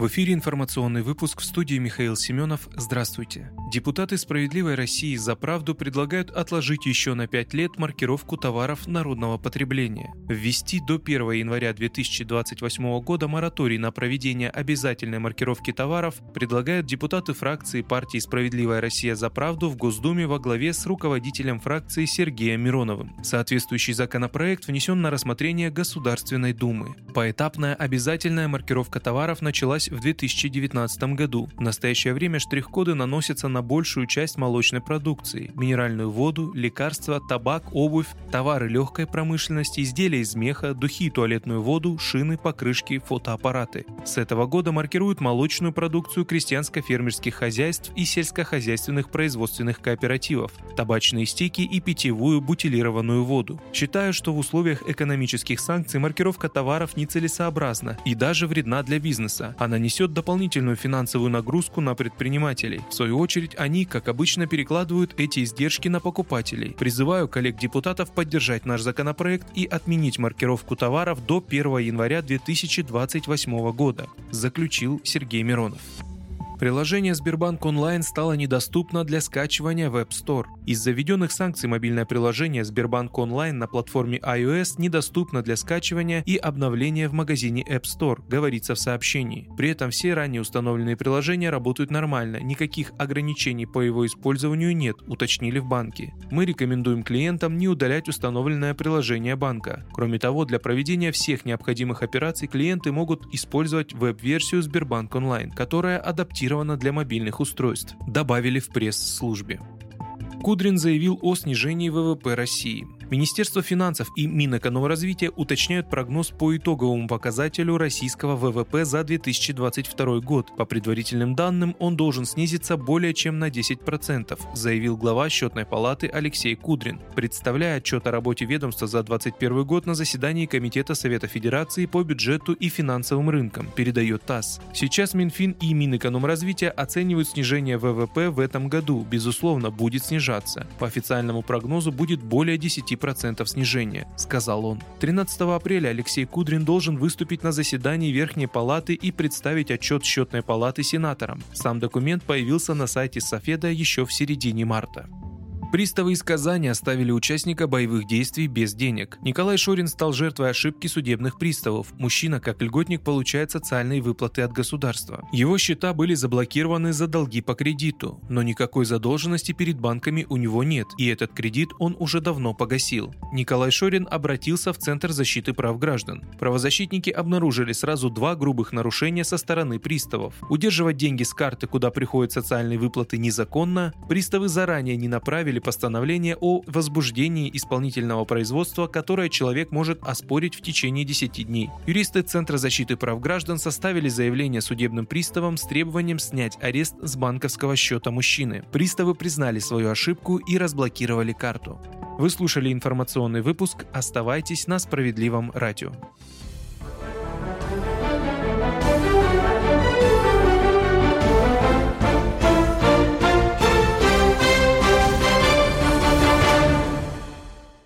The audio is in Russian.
В эфире информационный выпуск в студии Михаил Семенов. Здравствуйте. Депутаты «Справедливой России за правду» предлагают отложить еще на 5 лет маркировку товаров народного потребления. Ввести до 1 января 2028 года мораторий на проведение обязательной маркировки товаров предлагают депутаты фракции партии «Справедливая Россия за правду» в Госдуме во главе с руководителем фракции Сергеем Мироновым. Соответствующий законопроект внесен на рассмотрение Государственной Думы. Поэтапная обязательная маркировка товаров началась в 2019 году. В настоящее время штрих-коды наносятся на большую часть молочной продукции – минеральную воду, лекарства, табак, обувь, товары легкой промышленности, изделия из меха, духи туалетную воду, шины, покрышки, фотоаппараты. С этого года маркируют молочную продукцию крестьянско-фермерских хозяйств и сельскохозяйственных производственных кооперативов, табачные стики и питьевую бутилированную воду. Считаю, что в условиях экономических санкций маркировка товаров нецелесообразна и даже вредна для бизнеса. Она несет дополнительную финансовую нагрузку на предпринимателей. В свою очередь, они, как обычно, перекладывают эти издержки на покупателей. Призываю коллег-депутатов поддержать наш законопроект и отменить маркировку товаров до 1 января 2028 года, заключил Сергей Миронов. Приложение Сбербанк Онлайн стало недоступно для скачивания в App Store. Из-за введенных санкций мобильное приложение Сбербанк Онлайн на платформе iOS недоступно для скачивания и обновления в магазине App Store, говорится в сообщении. При этом все ранее установленные приложения работают нормально, никаких ограничений по его использованию нет, уточнили в банке. Мы рекомендуем клиентам не удалять установленное приложение банка. Кроме того, для проведения всех необходимых операций клиенты могут использовать веб-версию Сбербанк Онлайн, которая адаптирована адаптирована для мобильных устройств, добавили в пресс-службе. Кудрин заявил о снижении ВВП России. Министерство финансов и Минэкономразвития уточняют прогноз по итоговому показателю российского ВВП за 2022 год. По предварительным данным, он должен снизиться более чем на 10%, заявил глава счетной палаты Алексей Кудрин, представляя отчет о работе ведомства за 2021 год на заседании Комитета Совета Федерации по бюджету и финансовым рынкам, передает ТАСС. Сейчас Минфин и Минэкономразвития оценивают снижение ВВП в этом году. Безусловно, будет снижаться. По официальному прогнозу будет более 10 10% снижения, сказал он. 13 апреля Алексей Кудрин должен выступить на заседании Верхней Палаты и представить отчет счетной палаты сенаторам. Сам документ появился на сайте Софеда еще в середине марта. Приставы из Казани оставили участника боевых действий без денег. Николай Шорин стал жертвой ошибки судебных приставов. Мужчина, как льготник, получает социальные выплаты от государства. Его счета были заблокированы за долги по кредиту, но никакой задолженности перед банками у него нет, и этот кредит он уже давно погасил. Николай Шорин обратился в Центр защиты прав граждан. Правозащитники обнаружили сразу два грубых нарушения со стороны приставов. Удерживать деньги с карты, куда приходят социальные выплаты, незаконно. Приставы заранее не направили постановление о возбуждении исполнительного производства, которое человек может оспорить в течение 10 дней. Юристы Центра защиты прав граждан составили заявление судебным приставам с требованием снять арест с банковского счета мужчины. Приставы признали свою ошибку и разблокировали карту. Вы слушали информационный выпуск. Оставайтесь на справедливом радио.